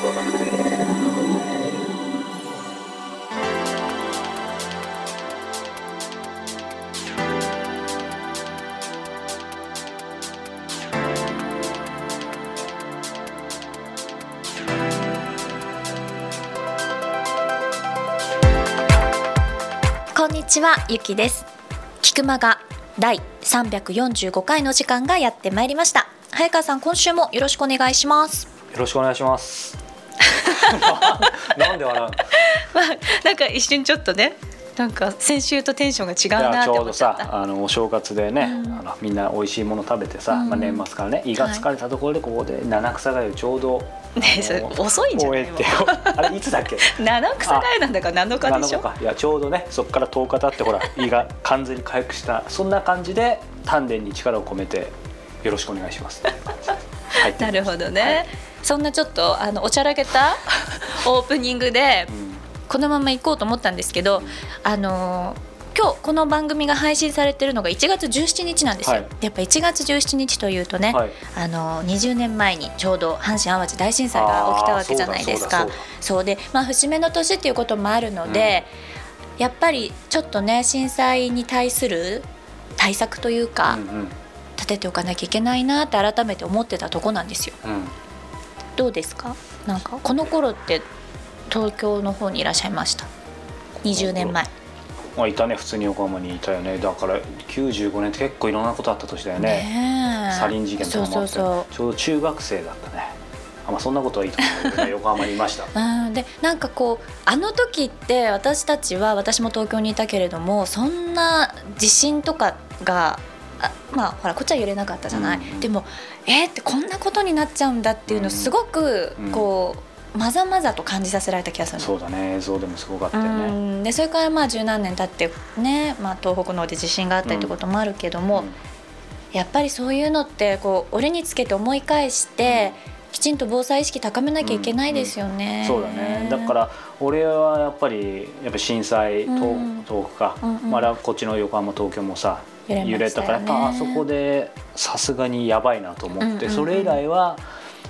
こんにちはゆきです。菊間が第345回の時間がやってまいりました。早川さん今週もよろしくお願いします。よろしくお願いします。なんで笑うの？まあなんか一瞬ちょっとねなんか先週とテンションが違うなちょうどさあのお正月でね、うん。あのみんな美味しいもの食べてさ、うん。まあ、年末からね胃が疲れたところでここで七草がゆちょうど、ねそれ遅いんじゃないてあれいつだっけ？七草がゆなんだから7日でしょ？7日か。いやちょうどねそこから10日経ってほら 胃が完全に回復したそんな感じで丹田に力を込めてよろしくお願いします。なるほどね、はいそんなちょっとあのおちゃらけた オープニングでうんこのまま行こうと思ったんですけど、あのー今日この番組が配信されてるのが1月17日なんですよ、はい。やっぱ1月17日というとね、はい。あのー20年前にちょうど阪神・淡路大震災が起きたわけじゃないですか。そうで、まあ、節目の年っていうこともあるので、やっぱりちょっとね震災に対する対策というか、うん立てておかなきゃいけないなって改めて思ってたとこなんですよ。うんうんどうですか？なんかこの頃って東京の方にいらっしゃいました？20年前。まあ、いたね普通に横浜にいたよね。だから95年って結構いろんなことあった年だよね。サリン事件とかもあって。そうそうちょうど中学生だったね。あ、まあ、そんなことはいいと思う。けどね横浜にいました。うん。でなんかこうあの時って私たちは私も東京にいたけれどもそんな地震とかがあまあほらこっちは揺れなかったじゃない、うんうん。でもえーってこんなことになっちゃうんだっていうのすごくうん。こう、まざまざと感じさせられた気がするの。そうだね。映像でもすごかったようねん。でそれからまあ十何年経ってね、まあ、東北の方で地震があったりってこともあるけども、うん。やっぱりそういうのってこう俺につけて思い返して、きちんと防災意識高めなきゃいけないですよね。そうだね。だから俺はやっぱりやっぱ震災東,、うん。東北か、うんうん。まだこっちの横浜東京もさ揺れたからやっぱあそこでさすがにやばいなと思って、それ以来は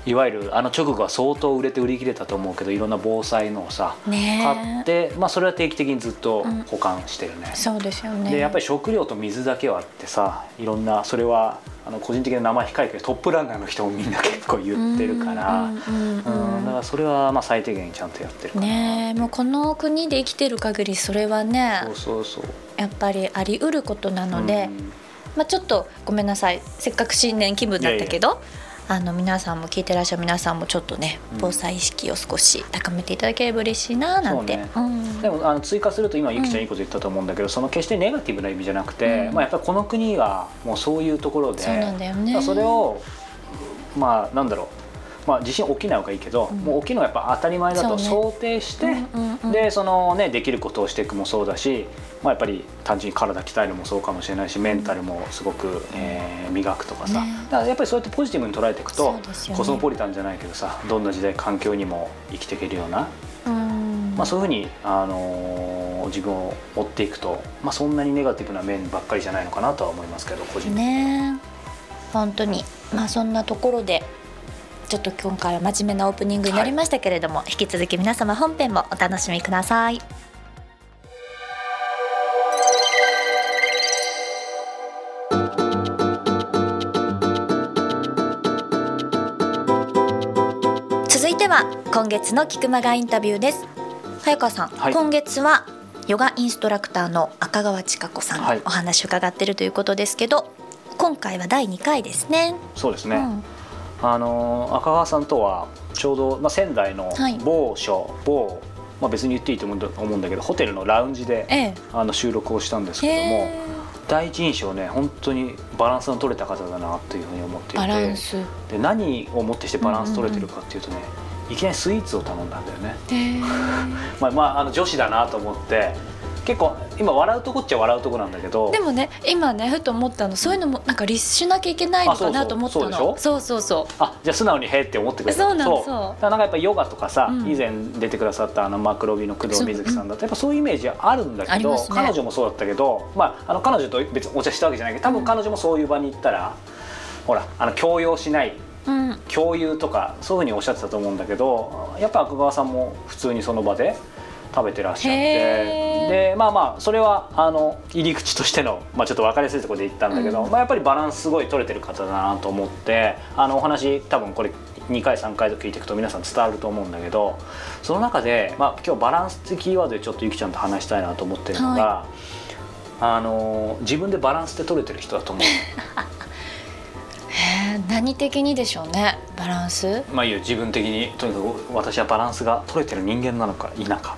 いわゆるあの直後は相当売れて売り切れたと思うけどいろんな防災のをさ、ね買って、まあ、それは定期的にずっと保管してるね。そうですよね。でやっぱり食料と水だけはあってさいろんなそれはあの個人的な名前控えてトップランナーの人もみんな結構言ってるから、うんうんうんうんだからそれはまあ最低限ちゃんとやってるかな。ねえもうこの国で生きてる限りそれはねそうそうそう。やっぱりあり得ることなので、うん。まあ、ちょっとごめんなさい。せっかく新年気分だったけどあの皆さんも聞いてらっしゃる皆さんもちょっとねうん。防災意識を少し高めていただければ嬉しいななんて。そううん。でもあの追加すると今ゆきちゃんいいこと言ったと思うんだけど、その決してネガティブな意味じゃなくて、うん。まあ、やっぱりこの国はもうそういうところでそうなんだよね。それをまあなんだろうまあ、地震起きない方がいいけど、うん。もう起きるのはやっぱ当たり前だと想定して、うんうんうんでそのねできることをしていくもそうだし、まあ、やっぱり単純に体鍛えるもそうかもしれないしメンタルもすごく、えー磨くとかさ、ね。だからやっぱりそうやってポジティブに捉えていくと、ね。コスモポリタンじゃないけどさどんな時代環境にも生きていけるような、うん。まあ、そういうふうに、あのー自分を追っていくと、まあ、そんなにネガティブな面ばっかりじゃないのかなとは思いますけど個人的に。ね。本当に。まあそんなところでちょっと今回は真面目なオープニングになりましたけれども、引き続き皆様本編もお楽しみください。続いては今月の菊間がインタビューです。早川さん、はい。今月はヨガインストラクターの赤川千佳子さんお話を伺ってるということですけど、今回は第2回ですね。そうですね、うんあのー赤川さんとはちょうど、まあ、仙台のはい。某所、某、まあ、別に言っていいと思うんだけどホテルのラウンジでええ。あの収録をしたんですけどもへ第一印象ね本当にバランスの取れた方だなというふうに思っていてス。で何をもってしてバランス取れてるかっていうとね、いきなりスイーツを頼んだんだよね、へ まあ、まああの女子だなと思って結構今笑うとこっちゃ笑うとこなんだけど。でもね今ねふと思ったのそういうのもなんか律しなきゃいけないのかなと思ったの。あそうそうそうそうそう。あじゃあ素直に「へ」って思ってくれたそうなのだそう。からなんかやっぱヨガとかさ、うん。以前出てくださったあのマクロビの工藤瑞希さんだとやっぱそういうイメージあるんだけど、ね。彼女もそうだったけど、まあ、あの彼女と別にお茶したわけじゃないけど多分彼女もそういう場に行ったら、ほらあの強要しないうん。共有とかそういうふうにおっしゃってたと思うんだけどやっぱ赤川さんも普通にその場で食べてらっしゃって。でまあまあそれはあの入り口としての、まあ、ちょっと分かりやすいところで言ったんだけど、うん。まあ、やっぱりバランスすごい取れてる方だなと思ってあのお話多分これ2回3回と聞いていくと皆さん伝わると思うんだけどその中で、まあ、今日バランスってキーワードでちょっとゆきちゃんと話したいなと思ってるのが、あの自分でバランスって取れてる人だと思う。何的にでしょうねバランス？まあいいよ自分的にとにかく私はバランスが取れてる人間なのか否か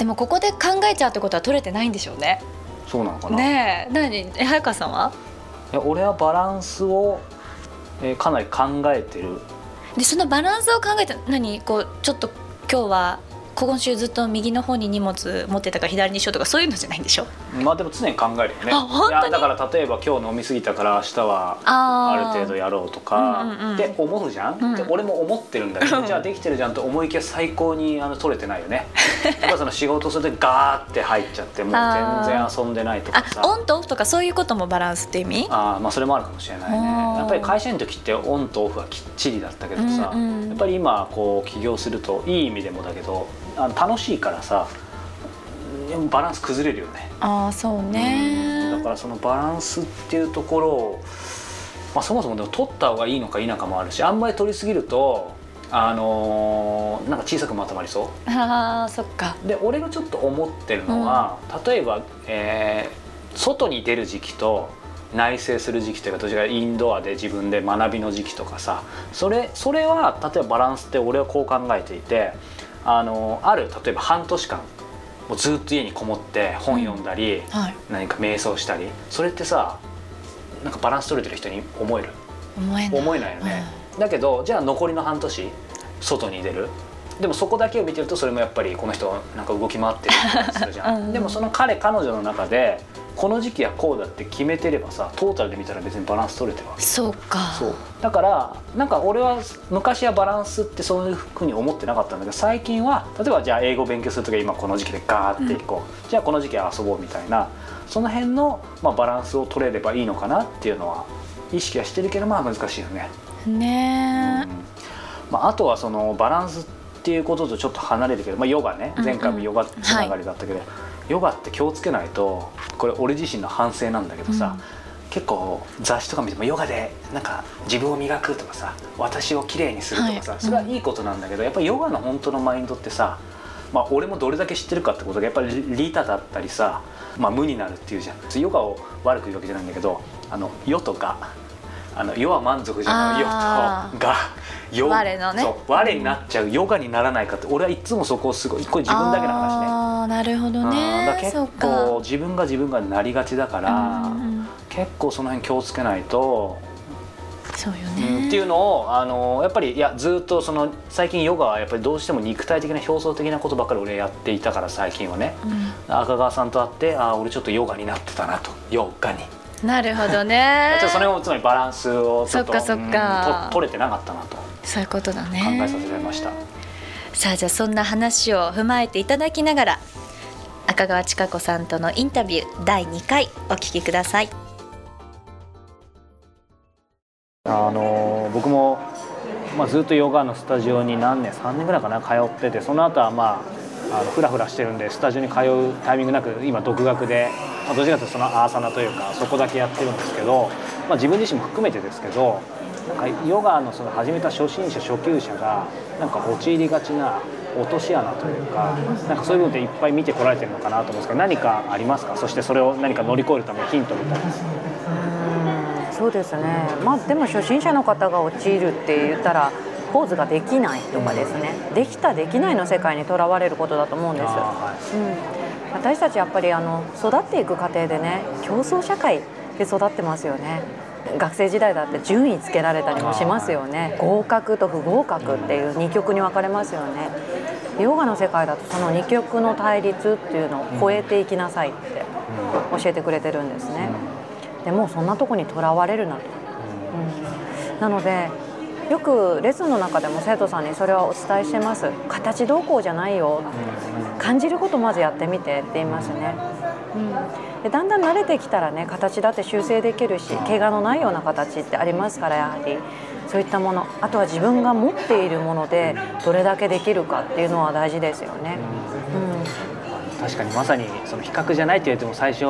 でもここで考えちゃうってことは取れてないんでしょうね。そうなのかな、ねえ。何？え早川さんは？いや俺はバランスを、えーかなり考えてる。でそのバランスを考えて何？こうちょっと今日は今週ずっと右の方に荷物持ってたから左にしようとかそういうのじゃないんでしょ？まあでも常に考えるよね。あ本当に？いやだから例えば今日飲み過ぎたから明日はある程度やろうとかうんうんうんって思うじゃん、うん。で俺も思ってるんだけどじゃあできてるじゃんと思いきや最高にあの取れてないよね。やっぱその仕事するとガーって入っちゃってもう全然遊んでないとかさ。あオンとオフとかそういうこともバランスって意味？あーまあそれもあるかもしれないね。やっぱり会社員の時ってオンとオフはきっちりだったけどさ、うんうん。やっぱり今こう起業するといい意味でもだけどあの楽しいからさうんバランス崩れるよね。ああそううん。ねだからそのバランスっていうところを、まあ、そもそもでも取った方がいいのか否かもあるしあんまり取りすぎるとあのーなんか小さくまとまりそう。あーそっか。で俺がちょっと思ってるのは、例えば、えー外に出る時期と内省する時期というかどちらかインドアで自分で学びの時期とかさそれそれは例えばバランスって俺はこう考えていてあのある例えば半年間もうずっと家にこもって本読んだり、はい。何か瞑想したりそれってさなんかバランス取れてる人に思える？思えない。よね、だけどじゃあ残りの半年外に出る。でもそこだけを見てるとそれもやっぱりこの人なんか動き回ってるするじゃん、うん。でもその彼彼女の中でこの時期はこうだって決めてればさトータルで見たら別にバランス取れてるわけ。そうか。そう。だからなんか俺は昔はバランスってそういうふうに思ってなかったんだけど最近は例えばじゃあ英語勉強する時は今この時期でガーっていこう、じゃあこの時期は遊ぼうみたいなその辺の、まあ、バランスを取れればいいのかなっていうのは意識はしてるけどまあ難しいよね。ね。うん。まあ、あとはそのバランスっていうこととちょっと離れるけど、まあ、ヨガね。うんうん。前回もヨガつながりだったけど、ヨガって気をつけないとこれ俺自身の反省なんだけどさ、うん。結構雑誌とか見てもヨガでなんか自分を磨くとかさ私をきれいにするとかさ、はい。それはいいことなんだけどやっぱりヨガの本当のマインドってさまあ、俺もどれだけ知ってるかってことがやっぱり利他だったりさ、まあ、無になるっていうじゃん。ヨガを悪く言うわけじゃないんだけどあの世とがあの世は満足じゃない世とが世我のね。そう我になっちゃうヨガにならないかって俺はいつもそこをすごいこれ自分だけの話ね。ああなるほどね。結構自分が自分がなりがちだから、うんうん結構その辺気をつけないと、そうようんねっていうのをあのやっぱりいやずっとその最近ヨガはやっぱりどうしても肉体的な表層的なことばっかり俺やっていたから最近はね。うん。赤川さんと会ってああ俺ちょっとヨガになってたなと。ヨガに、なるほどね。ちょっとその辺をつまりバランスをちょっとそっかそっか。うんと取れてなかったなと。そういうことだね。考えさせられました。さあじゃあそんな話を踏まえていただきながら赤川千佳子さんとのインタビュー第2回お聞きください。あの僕も、まあ、ずっとヨガのスタジオに何年3年ぐらいかな通っててその後はまああのフラフラしてるんでスタジオに通うタイミングなく今独学で、まあ、どっちかというとそのアーサナというかそこだけやってるんですけど、まあ、自分自身も含めてですけどヨガのその始めた初心者初級者がなんか陥りがちな落とし穴というかなんかそういう部分っていっぱい見てこられてるのかなと思うんですけど何かありますか？そしてそれを何か乗り越えるためのヒントみたいな。うんそうですね。まあでも初心者の方が陥るって言ったらポーズができないとかですね、できたできないの世界にとらわれることだと思うんです、はい。うん、私たちやっぱりあの育っていく過程でね競争社会で育ってますよね学生時代だって順位つけられたりもしますよね。合格と不合格っていう二極に分かれますよね。ヨガの世界だとその二極の対立っていうのを超えていきなさいって教えてくれてるんですね。でもうそんなとこにとらわれるなと、うん、なのでよくレッスンの中でも生徒さんにそれはお伝えしてます。形どうこうじゃないよ。感じることまずやってみてって言いますね、うん、でだんだん慣れてきたらね形だって修正できるし怪我のないような形ってありますからやはり。そういったもの。あとは自分が持っているものでどれだけできるかっていうのは大事ですよね。うん、確かにまさにその比較じゃないって言っても最初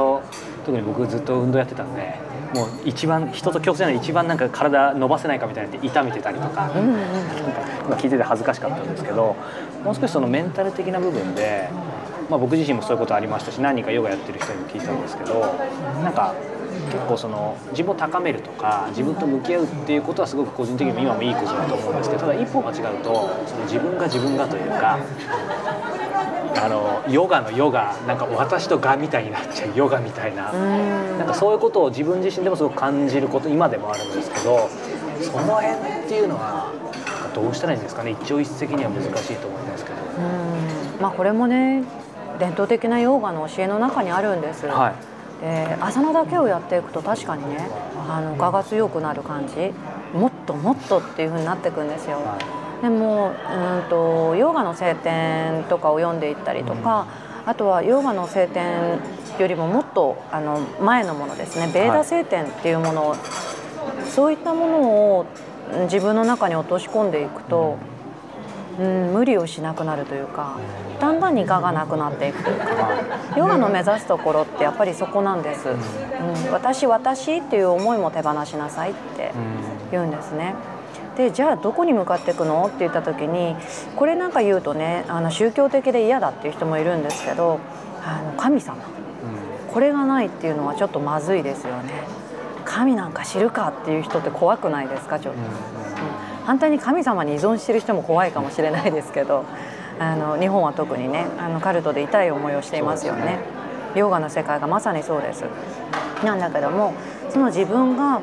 特に僕ずっと運動やってたんでもう一番人と競争じゃない一番なんか体伸ばせないかみたいなって痛めてたりとか,、うんうん、なんか今聞いてて恥ずかしかったんですけどもう少しそのメンタル的な部分で、まあ、僕自身もそういうことありましたし何人かヨガやってる人にも聞いたんですけどなんか結構その自分を高めるとか自分と向き合うっていうことはすごく個人的にも今もいいことだと思うんですけどただ一歩間違うとその自分が自分がというかあのヨガのヨガなんか私とがみたいになっちゃうヨガみたいななんかそういうことを自分自身でもすごく感じること今でもあるんですけどその辺っていうのはどうしたらいいんですかね？一朝一夕には難しいと思いますけど。まあ、これもね伝統的なヨガの教えの中にあるんです。はいで朝のだけをやっていくと確かにねあの我が強くなる感じもっともっとっていうふうになっていくんですよ。でもうんとヨガの聖典とかを読んでいったりとか、あとはヨガの聖典よりももっとあの前のものですね。ベーダ聖典っていうものを、そういったものを自分の中に落とし込んでいくと、うん、無理をしなくなるというかだんだんに我がなくなっていくというかヨガの目指すところってやっぱりそこなんです、うん、私私っていう思いも手放しなさいって言うんですね。でじゃあどこに向かっていくの？って言った時にこれなんか言うとねあの宗教的で嫌だっていう人もいるんですけどあの神様、これがないっていうのはちょっとまずいですよね。神なんか知るかっていう人って怖くないですか？ちょっと、うん、反対に神様に依存してる人も怖いかもしれないですけどあの日本は特にねあのカルトで痛い思いをしていますよね、ね、ヨガの世界がまさにそうです。なんだけどもその自分が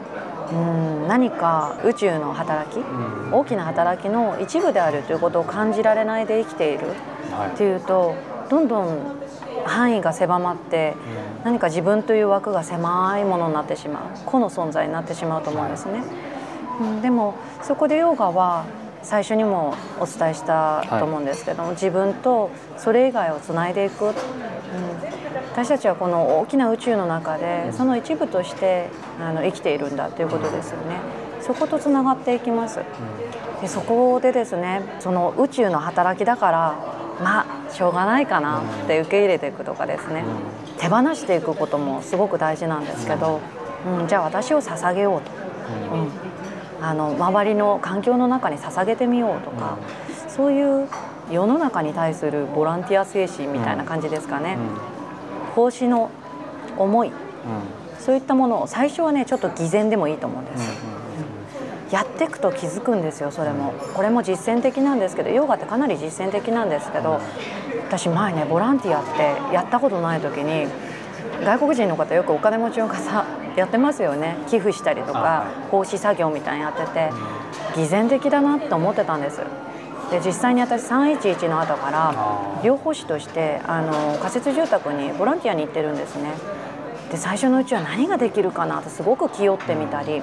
うん何か宇宙の働き、うん、大きな働きの一部であるということを感じられないで生きている。っていうと、はい、どんどん範囲が狭まって、うん、何か自分という枠が狭いものになってしまう。個の存在になってしまうと思うんですね。はい、うん、でもそこでヨガは最初にもお伝えしたと思うんですけども、はい、自分とそれ以外をつないでいく、うん、私たちはこの大きな宇宙の中でその一部としてあの生きているんだということですよね。そことつながっていきます。でそこでですねその宇宙の働きだからまあしょうがないかなって受け入れていくとかですね。手放していくこともすごく大事なんですけど、うん、じゃあ私を捧げようと。うん。あの周りの環境の中に捧げてみようとか、うん、そういう世の中に対するボランティア精神みたいな感じですかね、うん、奉仕の思い、うん、そういったものを最初はねちょっと偽善でもいいと思うんです、やっていくと気づくんですよそれも。これも実践的なんですけどヨガってかなり実践的なんですけど私前ねボランティアってやったことない時に外国人の方よくお金持ちの方やってますよね。寄付したりとか奉仕作業みたいにやってて偽善的だなって思ってたんですで実際に私311の後から療法士としてあの仮設住宅にボランティアに行ってるんですね。で最初のうちは何ができるかなってすごく気負ってみたり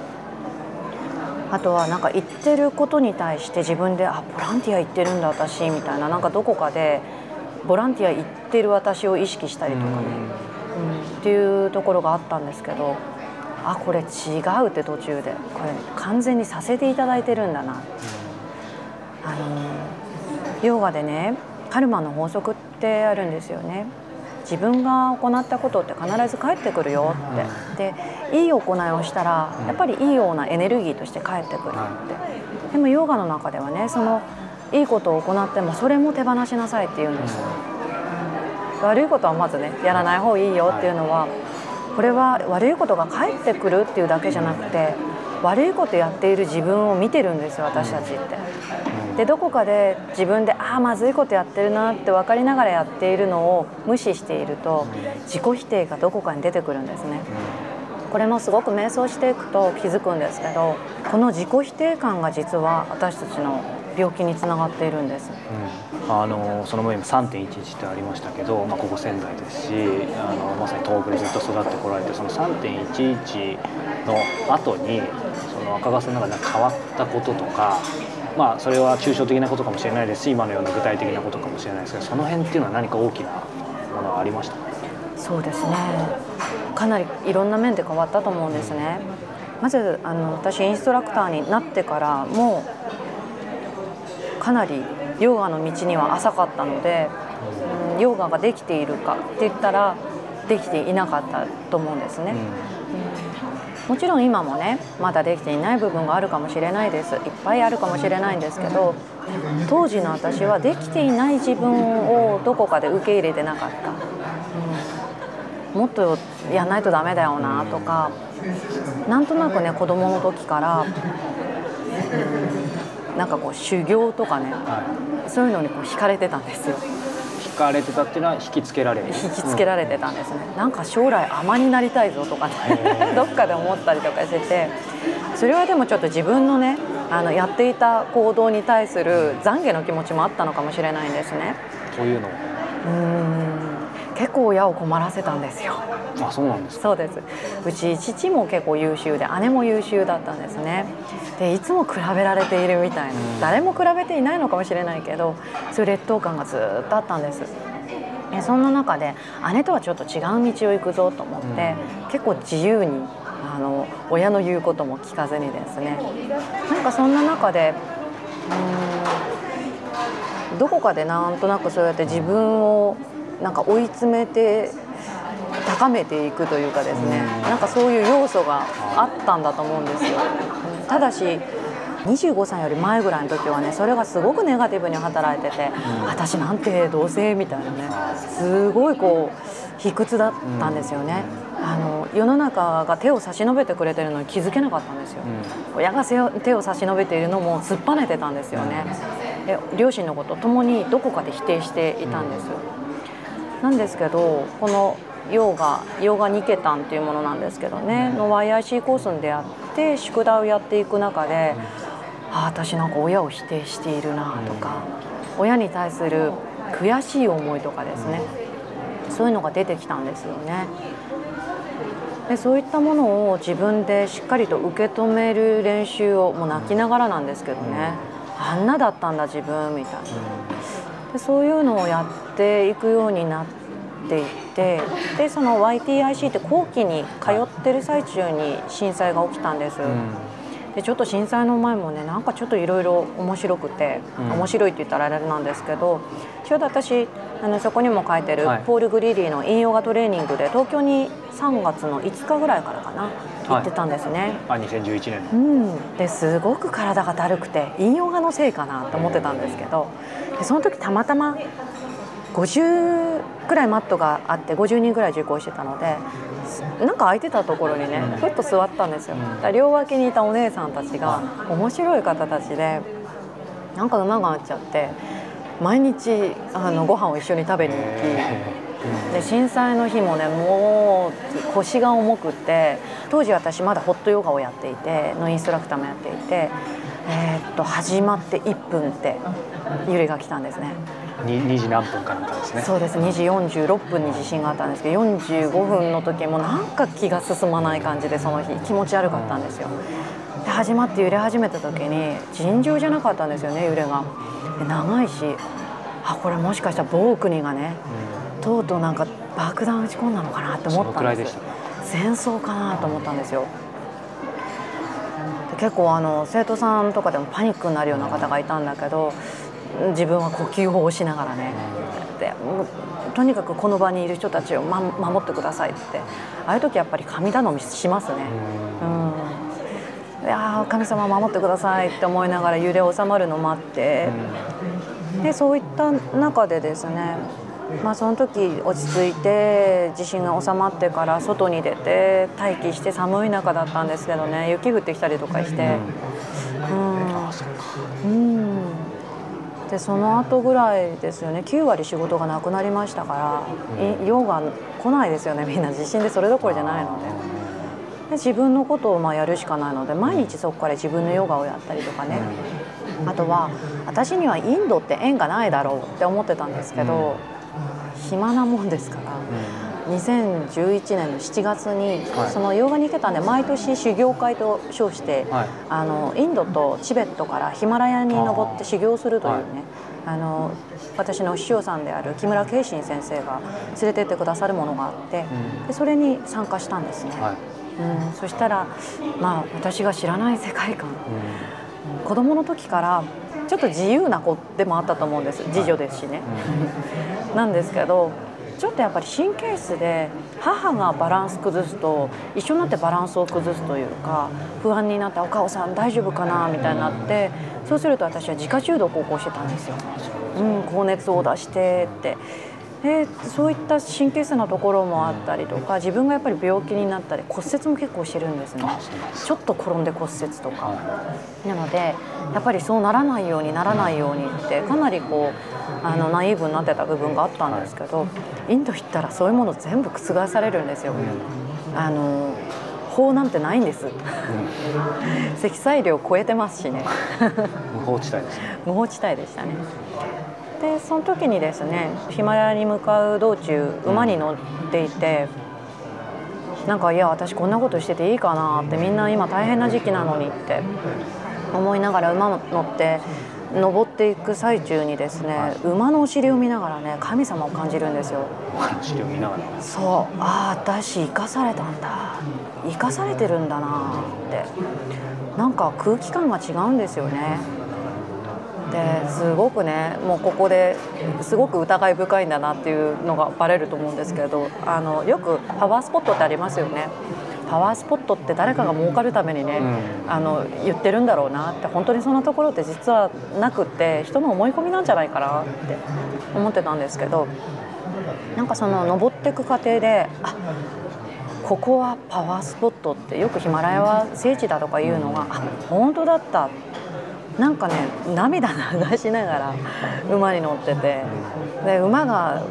あとはなんか言ってることに対して自分であボランティア行ってるんだ私みたいななんかどこかでボランティア行ってる私を意識したりとかね、うん、っていうところがあったんですけどあこれ違うって途中でこれ完全にさせていただいてるんだな、あのヨガでねカルマの法則ってあるんですよね。自分が行ったことって必ず返ってくるよって。でいい行いをしたらやっぱりいいようなエネルギーとして返ってくるって。でもヨガの中ではねそのいいことを行ってもそれも手放しなさいって言うんです。よ、悪いことはまずねやらない方がいいよっていうのはこれは悪いことが返ってくるっていうだけじゃなくて悪いことやっている自分を見てるんですよ私たちって。でどこかで自分でああまずいことやってるなって分かりながらやっているのを無視していると自己否定がどこかに出てくるんですね。これもすごく瞑想していくと気づくんですけどこの自己否定感が実は私たちの病気につながっているんです、うん、あのその前に3.11ってありましたけど、まあ、ここ仙台ですしあのまさに東北でずっと育ってこられてその3.11の後にその赤川さんの中で変わったこととかまあそれは抽象的なことかもしれないですし今のような具体的なことかもしれないですけどその辺っていうのは何か大きなものはありました？そうですねかなりいろんな面で変わったと思うんですね。まずあの私インストラクターになってからもうかなりヨガの道には浅かったので、うん、ヨガができているかって言ったらできていなかったと思うんですね。もちろん今もねまだできていない部分があるかもしれないです。いっぱいあるかもしれないんですけど当時の私はできていない自分をどこかで受け入れてなかった、うん、もっとやんないとダメだよなとかなんとなくね子供の時から、うん、なんかこう修行とかね、はい、そういうのにこう惹かれてたんですよ。惹かれてたっていうのは引きつけられる。引きつけられてたんですね、うん、なんか将来尼になりたいぞとかね。どっかで思ったりとかしてて。それはでもちょっと自分のねあのやっていた行動に対する懺悔の気持ちもあったのかもしれないんですね。というのうん結構親を困らせたんですよ。あそうなんですそうです。うち父も結構優秀で姉も優秀だったんですね。でいつも比べられているみたいな、誰も比べていないのかもしれないけどそういう劣等感がずっとあったんです。そんな中で姉とはちょっと違う道を行くぞと思って、うん、結構自由にあの親の言うことも聞かずにですね。なんかそんな中でうんどこかでなんとなくそうやって自分をなんか追い詰めて高めていくというかですねなんかそういう要素があったんだと思うんですよ。ただし25歳より前ぐらいの時はねそれがすごくネガティブに働いてて、私なんてどうせみたいなねすごいこう卑屈だったんですよね。あの世の中が手を差し伸べてくれてるのに気づけなかったんですよ、うん、親が手を差し伸べているのも突っぱねてたんですよね。で両親のことともにどこかで否定していたんです、なんですけどこのヨガヨガニケタンっていうものなんですけどねの YIC コースに出会って宿題をやっていく中で、ああ私なんか親を否定しているなとか、親に対する悔しい思いとかですねそういうのが出てきたんですよね。でそういったものを自分でしっかりと受け止める練習をもう泣きながらなんですけどね。あんなだったんだ自分みたいな。でそういうのをやっていくようになっていってでその YTIC って後期に通ってる最中に震災が起きたんです。でちょっと震災の前もねなんかちょっといろいろ面白くて、うん、面白いって言ったらあれなんですけどちょうど私あのそこにも書いてる、ポール・グリリーの引用がトレーニングで東京に3月の5日ぐらいからかな行ってたんですね。はい、あ2011年うんですごく体がだるくて引用がのせいかなと思ってたんですけどでその時たまたま50くらいマットがあって50人ぐらい受講してたのでなんか空いてたところにねふっと座ったんですよ。だ両脇にいたお姉さんたちが面白い方たちでなんか馬が合っちゃって毎日あのご飯を一緒に食べに行き。で震災の日もねもう腰が重くって当時私まだホットヨガをやっていてのインストラクターもやっていて、えー、っと始まって1分って揺れが来たんですね。2, 時何分かなんかですねそうです2時46分に地震があったんですけど45分の時もなんか気が進まない感じでその日気持ち悪かったんですよ。で始まって揺れ始めた時に尋常じゃなかったんですよね揺れが。長いしあこれもしかしたら暴国がね、とうとうなんか爆弾撃ち込んだのかなって思ったんです。戦争かなと思ったんですよ。結構あの生徒さんとかでもパニックになるような方がいたんだけど自分は呼吸法をしながらねでとにかくこの場にいる人たちを、ま、守ってくださいって。ああいう時やっぱり神頼みしますね。うん。いや神様守ってくださいって思いながら揺れ収まるの待って。でそういった中でですねまあ、その時落ち着いて地震が収まってから外に出て待機して寒い中だったんですけどね雪降ってきたりとかして、うん、うん、でその後ぐらいですよね。9割仕事がなくなりましたから、用が来ないですよねみんな。地震でそれどころじゃないので。で自分のことをまあやるしかないので毎日そこから自分のヨガをやったりとかね。あとは私にはインドって縁がないだろうって思ってたんですけど、暇なもんですから。2011年の7月に、はい、そのヨガニケタンで毎年修行会と称して、はい、あのインドとチベットからヒマラヤに登って修行するというねあの私の師匠さんである木村慶信先生が連れてってくださるものがあって、うん、でそれに参加したんですね。はい。うん、そしたら、まあ、私が知らない世界観。子供の時からちょっと自由な子でもあったと思うんです次女ですしね。なんですけどちょっとやっぱり神経質で母がバランス崩すと一緒になってバランスを崩すというか不安になって「お母さん大丈夫かな?」みたいになってそうすると私は自家中毒を起こしてたんですよ。うん、高熱を出してってでそういった神経質なところもあったりとか自分がやっぱり病気になったり骨折も結構してるんですね。ちょっと転んで骨折とか。なのでやっぱりそうならないようにならないようにってかなりこうあのナイーブになってた部分があったんですけどインド行ったらそういうもの全部覆されるんですよ。あの法なんてないんです、うん、積載量超えてますしね。無法地帯ですね。無法地帯でしたねでその時にですねヒマラヤに向かう道中馬に乗っていて、なんかいや私こんなことしてていいかなってみんな今大変な時期なのにって思いながら馬乗って登っていく最中にですね、はい、馬のお尻を見ながらね神様を感じるんですよ。お尻を見ながら。そう。ああ私生かされたんだ。生かされてるんだなって。なんか空気感が違うんですよね。ですごくねもうここですごく疑い深いんだなっていうのがバレると思うんですけどあのよくパワースポットってありますよね。パワースポットって誰かが儲かるためにね、うん、あの言ってるんだろうなって本当にそんなところって実はなくって人の思い込みなんじゃないかなって思ってたんですけどなんかその登っていく過程であここはパワースポットってよくヒマラヤは聖地だとかいうのがあ本当だったなんかね涙流しながら馬に乗っててで馬が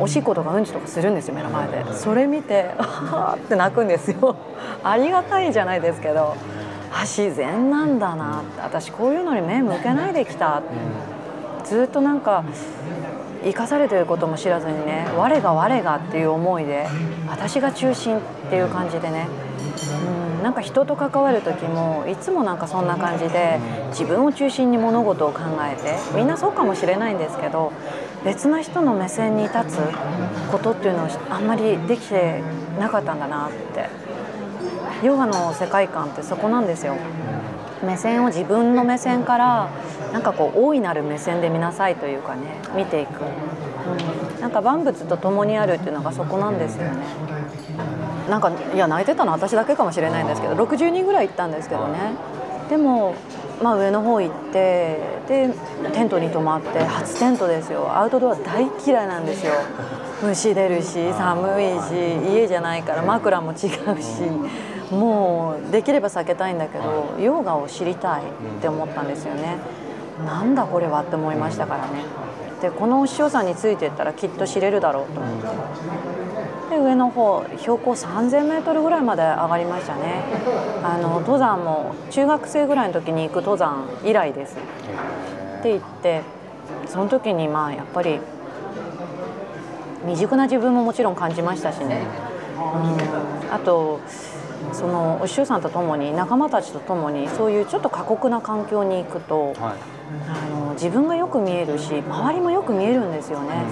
おしっことかうんちとかするんですよ目の前で。それ見てああって泣くんですよ。ありがたいじゃないですけどあ自然なんだなって。私こういうのに目向けないできた。ずっとなんか生かされてることも知らずにね我が我がっていう思いで私が中心っていう感じでねうんなんか人と関わる時もいつもなんかそんな感じで自分を中心に物事を考えてみんなそうかもしれないんですけど別な人の目線に立つことっていうのをあんまりできてなかったんだなって。ヨガの世界観ってそこなんですよ。目線を自分の目線からなんかこう大いなる目線で見なさいというかね見ていく、うん、なんか万物と共にあるっていうのがそこなんですよね。なんかいや泣いてたのは私だけかもしれないんですけど60人ぐらい行ったんですけどね。でもまあ、上の方行ってでテントに泊まって初テントですよ。アウトドア大嫌いなんですよ。虫出るし寒いし家じゃないから枕も違うし。もうできれば避けたいんだけどヨガを知りたいって思ったんですよね。なんだこれはって思いましたからね。でこのお師匠さんについていったらきっと知れるだろうと。思ってで上の方標高3000メートルぐらいまで上がりましたね。あの登山も中学生ぐらいの時に行く登山以来です。って言ってその時にまあやっぱり未熟な自分ももちろん感じましたしね、うん、あとそのお師匠さんと共に仲間たちと共にそういうちょっと過酷な環境に行くと、はい、あの自分がよく見えるし周りもよく見えるんですよね。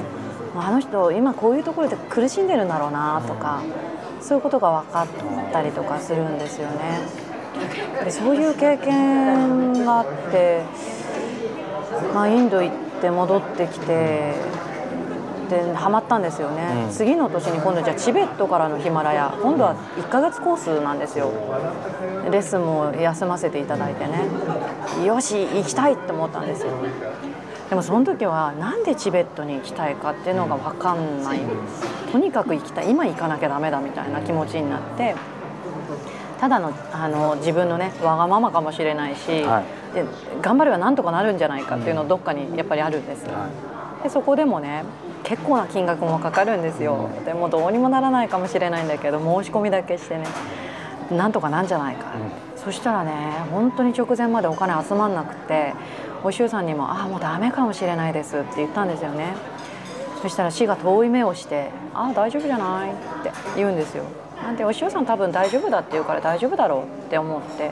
あの人今こういうところで苦しんでるんだろうなとかそういうことが分かったりとかするんですよね。でそういう経験があって、まあ、インド行って戻ってきてでハマったんですよね、うん、次の年に今度じゃあチベットからのヒマラヤ今度は1ヶ月コースなんですよ。レッスンも休ませていただいてね。よし行きたいって思ったんですよでもその時はなんでチベットに行きたいかっていうのが分かんない。とにかく行きたい。今行かなきゃダメだみたいな気持ちになって。ただのあの自分のねわがままかもしれないし、はい、で頑張ればなんとかなるんじゃないかっていうのどっかにやっぱりあるんです、はい、でそこでもね結構な金額もかかるんですよ。でもどうにもならないかもしれないんだけど申し込みだけしてねなんとかなんじゃないか、うん、そしたらね本当に直前までお金集まんなくてお師匠さんにも「ああもうダメかもしれないです」って言ったんですよね。そしたら死が遠い目をして「ああ大丈夫じゃない」って言うんですよ。なんでお師匠さん多分大丈夫だって言うから大丈夫だろうって思って。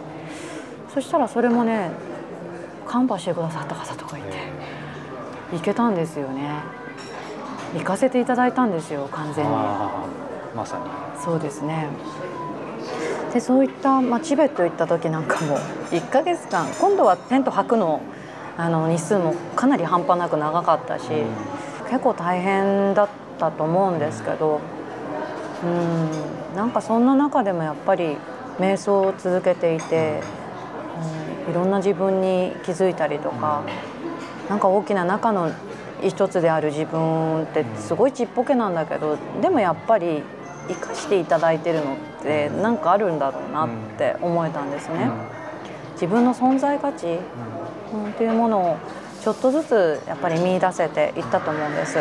そしたらそれもねカンパしてくださった方とかいて行けたんですよね。行かせていただいたんですよ完全に。まさに。そうですね。でそういった、まあ、チベット行った時なんかも1ヶ月間今度はテント泊くのあの日数もかなり半端なく長かったし、結構大変だったと思うんですけどうん。なんかそんな中でもやっぱり瞑想を続けていて、うん、いろんな自分に気づいたりとか、なんか大きな中の一つである自分ってすごいちっぽけなんだけどでもやっぱり生かしていただいてるのって何かあるんだろうなって思えたんですね。自分の存在価値、うん、っていうものをちょっとずつやっぱり見出せていったと思うんです。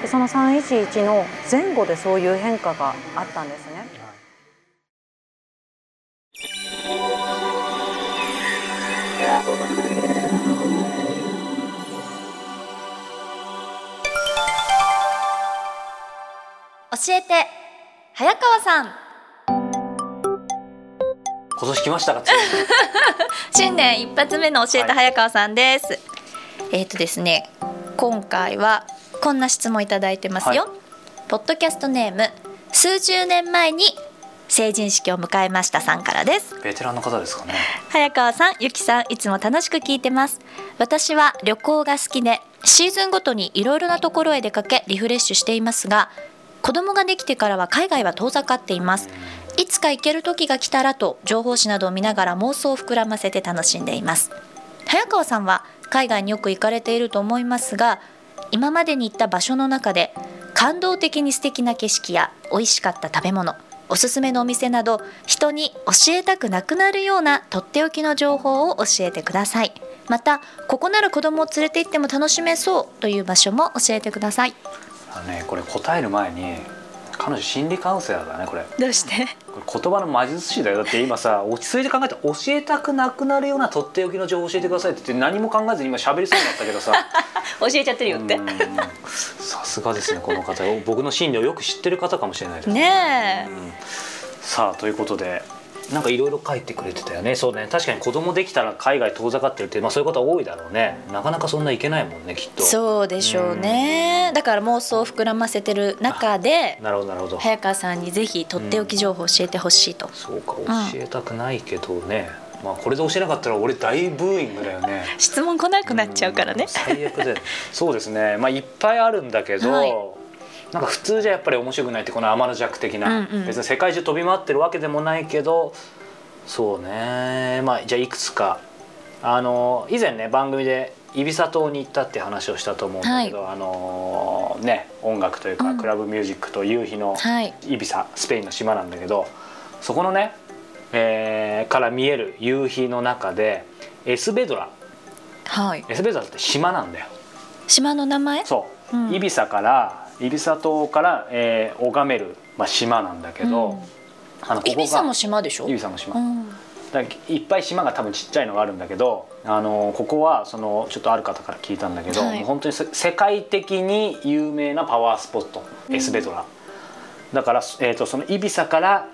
でその311の前後でそういう変化があったんですね。教えて早川さん今年来ましたか？新年一発目の教えて早川さんです、はい、えっ、ー、とですね今回はこんな質問いただいてますよ、はい、ポッドキャストネーム数十年前に成人式を迎えましたさんからです。ベテランの方ですかね。早川さんゆきさんいつも楽しく聞いてます。私は旅行が好きでシーズンごとにいろいろなところへ出かけリフレッシュしていますが子供ができてからは海外は遠ざかっていますいつか行ける時が来たらと情報誌などを見ながら妄想を膨らませて楽しんでいます。早川さんは海外によく行かれていると思いますが今までに行った場所の中で感動的に素敵な景色や美味しかった食べ物おすすめのお店など人に教えたくなくなるようなとっておきの情報を教えてください。またここなら子供を連れて行っても楽しめそうという場所も教えてください。あのねこれ答える前に彼女心理カウンセラーだねこれ。どうして？これ言葉の魔術師だよ。だって今さ落ち着いて考えて教えたくなくなるようなとっておきの情報教えてくださいって言って何も考えずに今喋りそうになったけどさ。教えちゃってるよって。さすがですねこの方。僕の心理をよく知ってる方かもしれないですね、うん、さあということでなんかいろいろ書いてくれてたよね。そうね。確かに子供できたら海外遠ざかってるって、まあ、そういうことは多いだろうね。なかなかそんないけないもんねきっと。そうでしょうね、うん、だから妄想を膨らませてる中でなるほどなるほど。早川さんにぜひとっておき情報を教えてほしいと、うん、そうか教えたくないけどね、まあ、これで教えなかったら俺大ブーイングだよね。質問来なくなっちゃうからね、最悪でそうですね。まあいっぱいあるんだけど、はいなんか普通じゃやっぱり面白くないってこの天の弱的な、うんうん、別に世界中飛び回ってるわけでもないけどそうね。まあじゃあいくつか。あの以前ね番組でイビサ島に行ったって話をしたと思うんだけど、はい、あのね音楽というか、クラブミュージックと夕日のイビサスペインの島なんだけどそこのね、えー、から見える夕日の中でエスベドラ、はい、エスベドラって島なんだよ。島の名前？そう、うん、イビサからイビサ島から、えー、拝める、まあ、島なんだけど、うん。あのここがイビサも島でしょ？イビサも島、うん、だいっぱい島が多分ちっちゃいのがあるんだけどあのここはそのちょっとある方から聞いたんだけど、はい、本当に世界的に有名なパワースポット、エスベドラ。だから、えーと、そのイビサから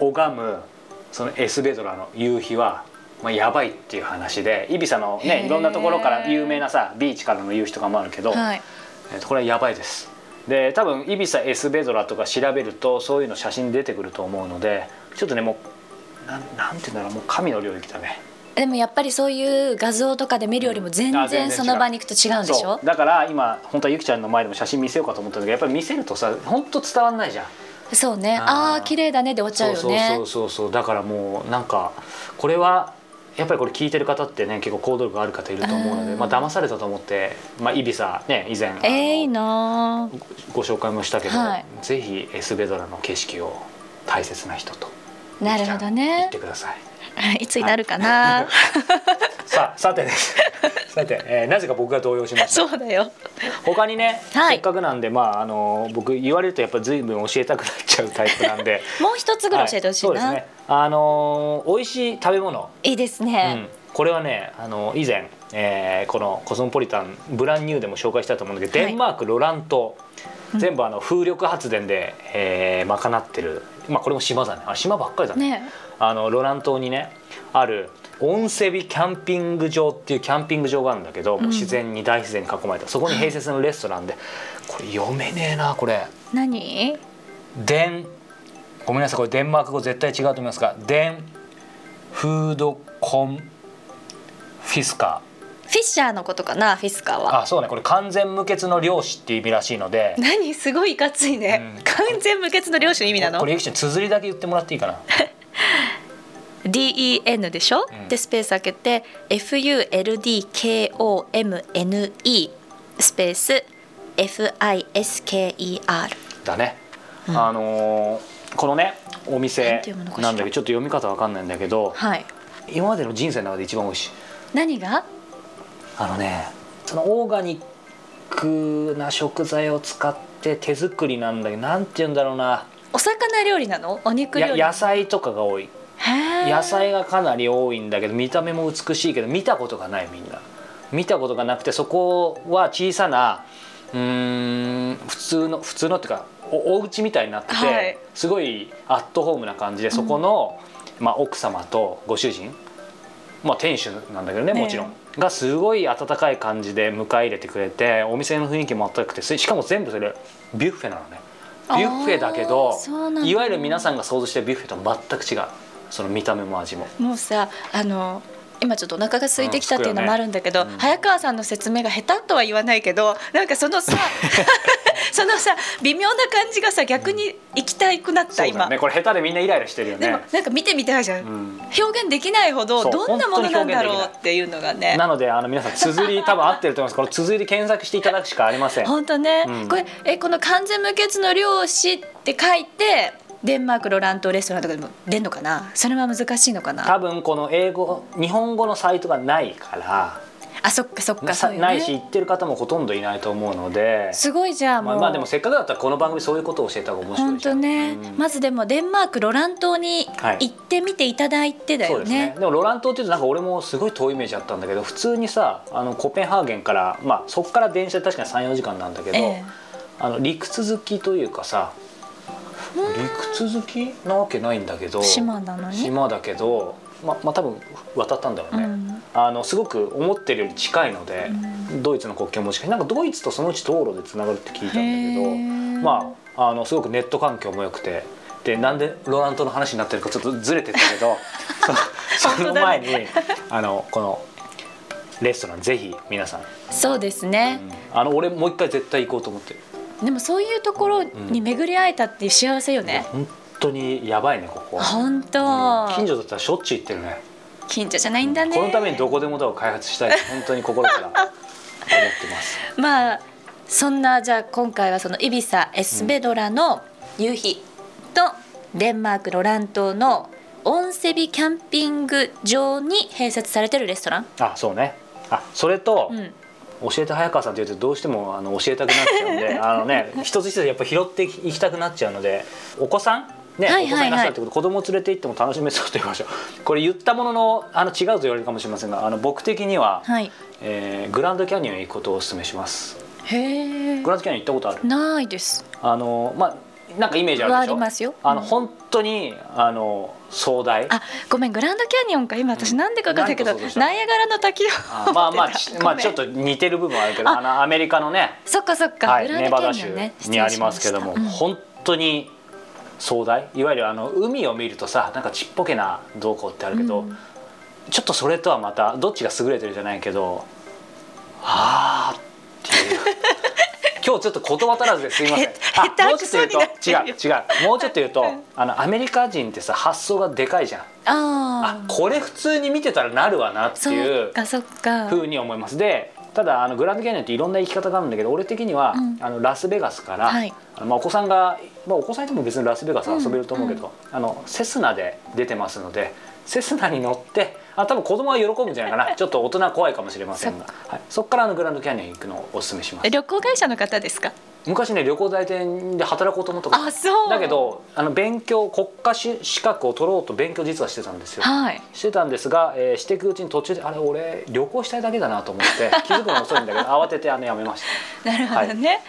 拝むそのエスベドラの夕日はまあ、やばいっていう話でイビサのねいろんなところから有名なさビーチからの夕日とかもあるけど、はい、えー、とこれはやばいですで多分イビサエスベドラとか調べるとそういうの写真出てくると思うのでちょっとねもうなんなんていうんだろうもう神の領域だね。でもやっぱりそういう画像とかで見るよりも全然その場に行くと違うんでしょ？だから今本当はゆきちゃんの前でも写真見せようかと思ったんだけどやっぱり見せるとさ本当伝わんないじゃん。そうね。ああ綺麗だねで終わっちゃうよね。そうそうそうそう。だからもうなんかこれはやっぱりこれ聞いてる方ってね結構行動力ある方いると思うので、まあ騙されたと思って、まあ、イビサね以前えー、いいな。ご紹介もしたけど、はい、ぜひエスベドラの景色を大切な人となるほどね。言ってください いつになるかな、はい、さあさてです。さて、えー、なぜか僕が動揺しましたそうだよ。他にね、はい、せっかくなんでまああの僕言われるとやっぱり随分教えたくなっちゃうタイプなんで。もう一つぐらい教えてほしいな、はい、そうですね。あの美味しい食べ物。いいですね、うん、これはねあの以前、えー、このコスモポリタンブランニューでも紹介したと思うんだけど、はい、デンマークロラント。全部あの風力発電で、えー、賄ってる、まあ、これも島だね。あ島ばっかりだね、ね、あのロラン島にねあるオンセビキャンピング場っていうキャンピング場があるんだけど、うん、自然に大自然に囲まれたそこに併設のレストランで。これ読めねえなこれ。何？デンごめんなさいこれデンマーク語絶対違うと思いますがデンフードコンフィスカフィッシャーのことかなフィスカーは。あそうね。これ完全無欠の漁師っていう意味らしいので。何？すごいいかついね、うん。完全無欠の漁師の意味なの？これゆきちゃん綴りだけ言ってもらっていいかな DEN でしょ、うんでスペース開けて FULDKOMNE スペース FISKER だね、うんあのーこのねお店なんだけどちょっと読み方わかんないんだけどはい今までの人生の中で一番美味しい何があのねそのオーガニックな食材を使って手作りなんだけどなんて言うんだろうな。お魚料理なの？お肉料理？や野菜とかが多い。野菜がかなり多いんだけど見た目も美しいけど見たことがないみんな。見たことがなくてそこは小さなうーん普通の普通のっていうかおお家みたいになってて、はい。すごいアットホームな感じでそこの、まあ、奥様とご主人、まあ、店主なんだけどねもちろん、えがすごい温かい感じで迎え入れてくれてお店の雰囲気もあったかくてしかも全部それビュッフェなのね。ビュッフェだけどいわゆる皆さんが想像してるビュッフェとは全く違う。その見た目も味も。もうさあの今ちょっとお腹が空いてきたっていうのもあるんだけど、うん。うん早川さんの説明が下手とは言わないけどなんかそのさ そのさ微妙な感じがさ逆に行きたくなった、うだよねこれ下手でみんなイライラしてるよね。でもなんか見てみたいじゃん、うん。表現できないほどどんなものなんだろうっていうのがね。なのであの皆さん綴り多分合ってると思います。この綴り検索していただくしかありません。本当ね、うん。これえこの完全無欠の漁師って書いてデンマークロラントレストランとかでも出んのかな？それは難しいのかな？多分この英語日本語のサイトがないから。あそっかそっかさそね。ないし言ってる方もほとんどいないと思うので。すごいじゃあもう、まあ、まあでもせっかくだったらこの番組そういうことを教えた方が面白い。本当ね、うんまずでもデンマークロラン島にはい。行ってみていただいてだよそうですね。ね。でもロラン島っていうとなんか俺もすごい遠いイメージあったんだけど普通にさあのコペンハーゲンからまあそこから電車で確かに34時間なんだけど、ええ。あの陸続きというかさ陸続きなわけないんだけど島なのに？島だけどままあ多分渡ったんだろうね、うん。あのすごく思ってるより近いので、ドイツの国境も近い。なんかドイツとそのうち道路でつながるって聞いたんだけへどー。まああのすごくネット環境も良くてでなんでロラントの話になってるかちょっとずれてったけど そその前に、あのこのレストランぜひ皆さん、そうですね、あの俺もう一回絶対行こうと思ってるでもそういうところに巡り会えたっていう幸せよね、本当にやばいねここ、本当、うん。近所だったらしょっちゅう行ってるね。近所じゃないんだね。このためにどこでもドアを開発したい。と本当に心から。思ってます。まあそんなじゃあ今回はそのイビサ・エスベドラの夕日とデンマーク・ロラン島のオンセビキャンピング場に併設されてるレストラン、あそうね。あそれと、うん、教えて早川さんって言うとどうしてもあの教えたくなっちゃうんで あのね一つ一つやっぱ拾っていきたくなっちゃうのでお子さんね、はいはいはい。お子さんいらっしゃるってこと子供連れて行っても楽しめそうと言いましょう これ言ったもののあの違うと言われるかもしれませんがあの僕的には、はい。えーグランドキャニオンへ行くことをお勧めします。へえグランドキャニオン行ったことある？ないです。あのまあなんかイメージあるでしょ？ありますよ。あのうん本当にあの壮大。あごめんグランドキャニオンか。今私なんでか分かったけど、なんナイアガラの滝をあまあまあまあちょっと似てる部分はあるけどああのアメリカのね。そっかそっか、はい、ネバダ州にありますけども、失礼しました本当に壮大。いわゆるあの海を見るとさなんかちっぽけなどうこうってあるけど、うんちょっとそれとはまたどっちが優れてるじゃないけどはあっていう 今日ちょっと言葉足らずですいません。へ下手もうちょっと言うと違う違う。もうちょっと言うとあのアメリカ人ってさ発想がでかいじゃん。ああこれ普通に見てたらなるわなってそいうっかそっか。ふうに思います。でただあのグランドキャニオンっていろんな生き方があるんだけど俺的には、うん。あのラスベガスから、はい。あのまあ、お子さんが、まあ、お子さんいても別にラスベガス遊べると思うけど、あのセスナで出てますのでセスナに乗ってあ多分子供は喜ぶんじゃないかな。ちょっと大人は怖いかもしれませんが。はい、そこからあのグランドキャニオン行くのをお勧めします。え旅行会社の方ですか？昔ね旅行代理店で働こうと思ったこと。あそう。だけどあの勉強国家資資格を取ろうと勉強実はしてたんですよ。はい。してたんですが、えーしていくうちに途中であれ俺旅行したいだけだなと思って 気づくのが遅いんだけど慌ててあのやめましなるほどね、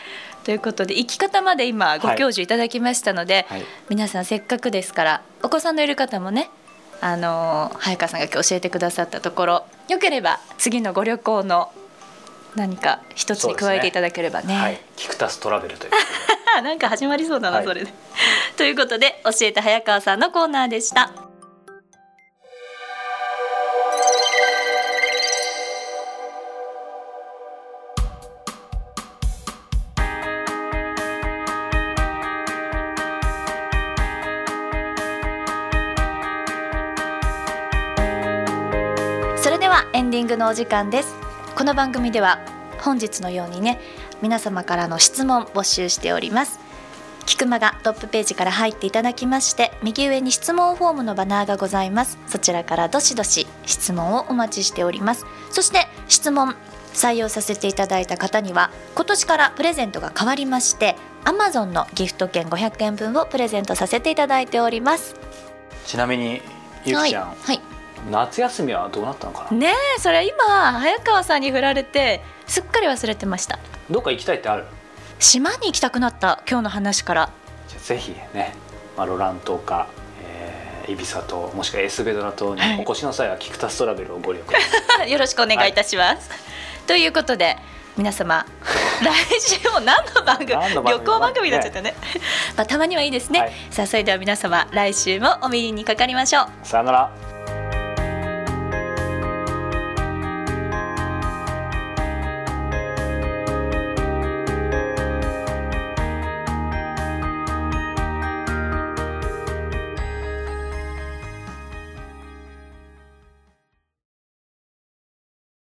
ということで生き方まで今ご教授いただきましたので、はい。皆さんせっかくですからお子さんのいる方もねあのー早川さんが今日教えてくださったところよければ次のご旅行の何か一つに加えていただければね。た、はい、キクタストラベルという なんか始まりそうだな、はい。それで。ということで教えて早川さんのコーナーでしたグのお時間です。この番組では本日のようにね皆様からの質問募集しております。キクマがトップページから入っていただきまして右上に質問フォームのバナーがございます。そちらからどしどし質問をお待ちしております。そして質問採用させていただいた方には今年からプレゼントが変わりまして Amazon のギフト券500円分をプレゼントさせていただいております。ちなみにゆきちゃん、はい、はい夏休みはどうなったのかな？ねえそれ今早川さんに振られてすっかり忘れてました。どっか行きたいってある？島に行きたくなった今日の話から。じゃあぜひね、まあ、ロラン島か、えー、イビサ島もしくはエスベドナ島にお越しの際はキクタストラベルをご利用ください。よろしくお願いいたします、ということで皆様 来週も何の番組何の番組旅行番組になっちゃったね。まあたまにはいいですね、はい。さあそれでは皆様来週もお耳にかかりましょう。さよなら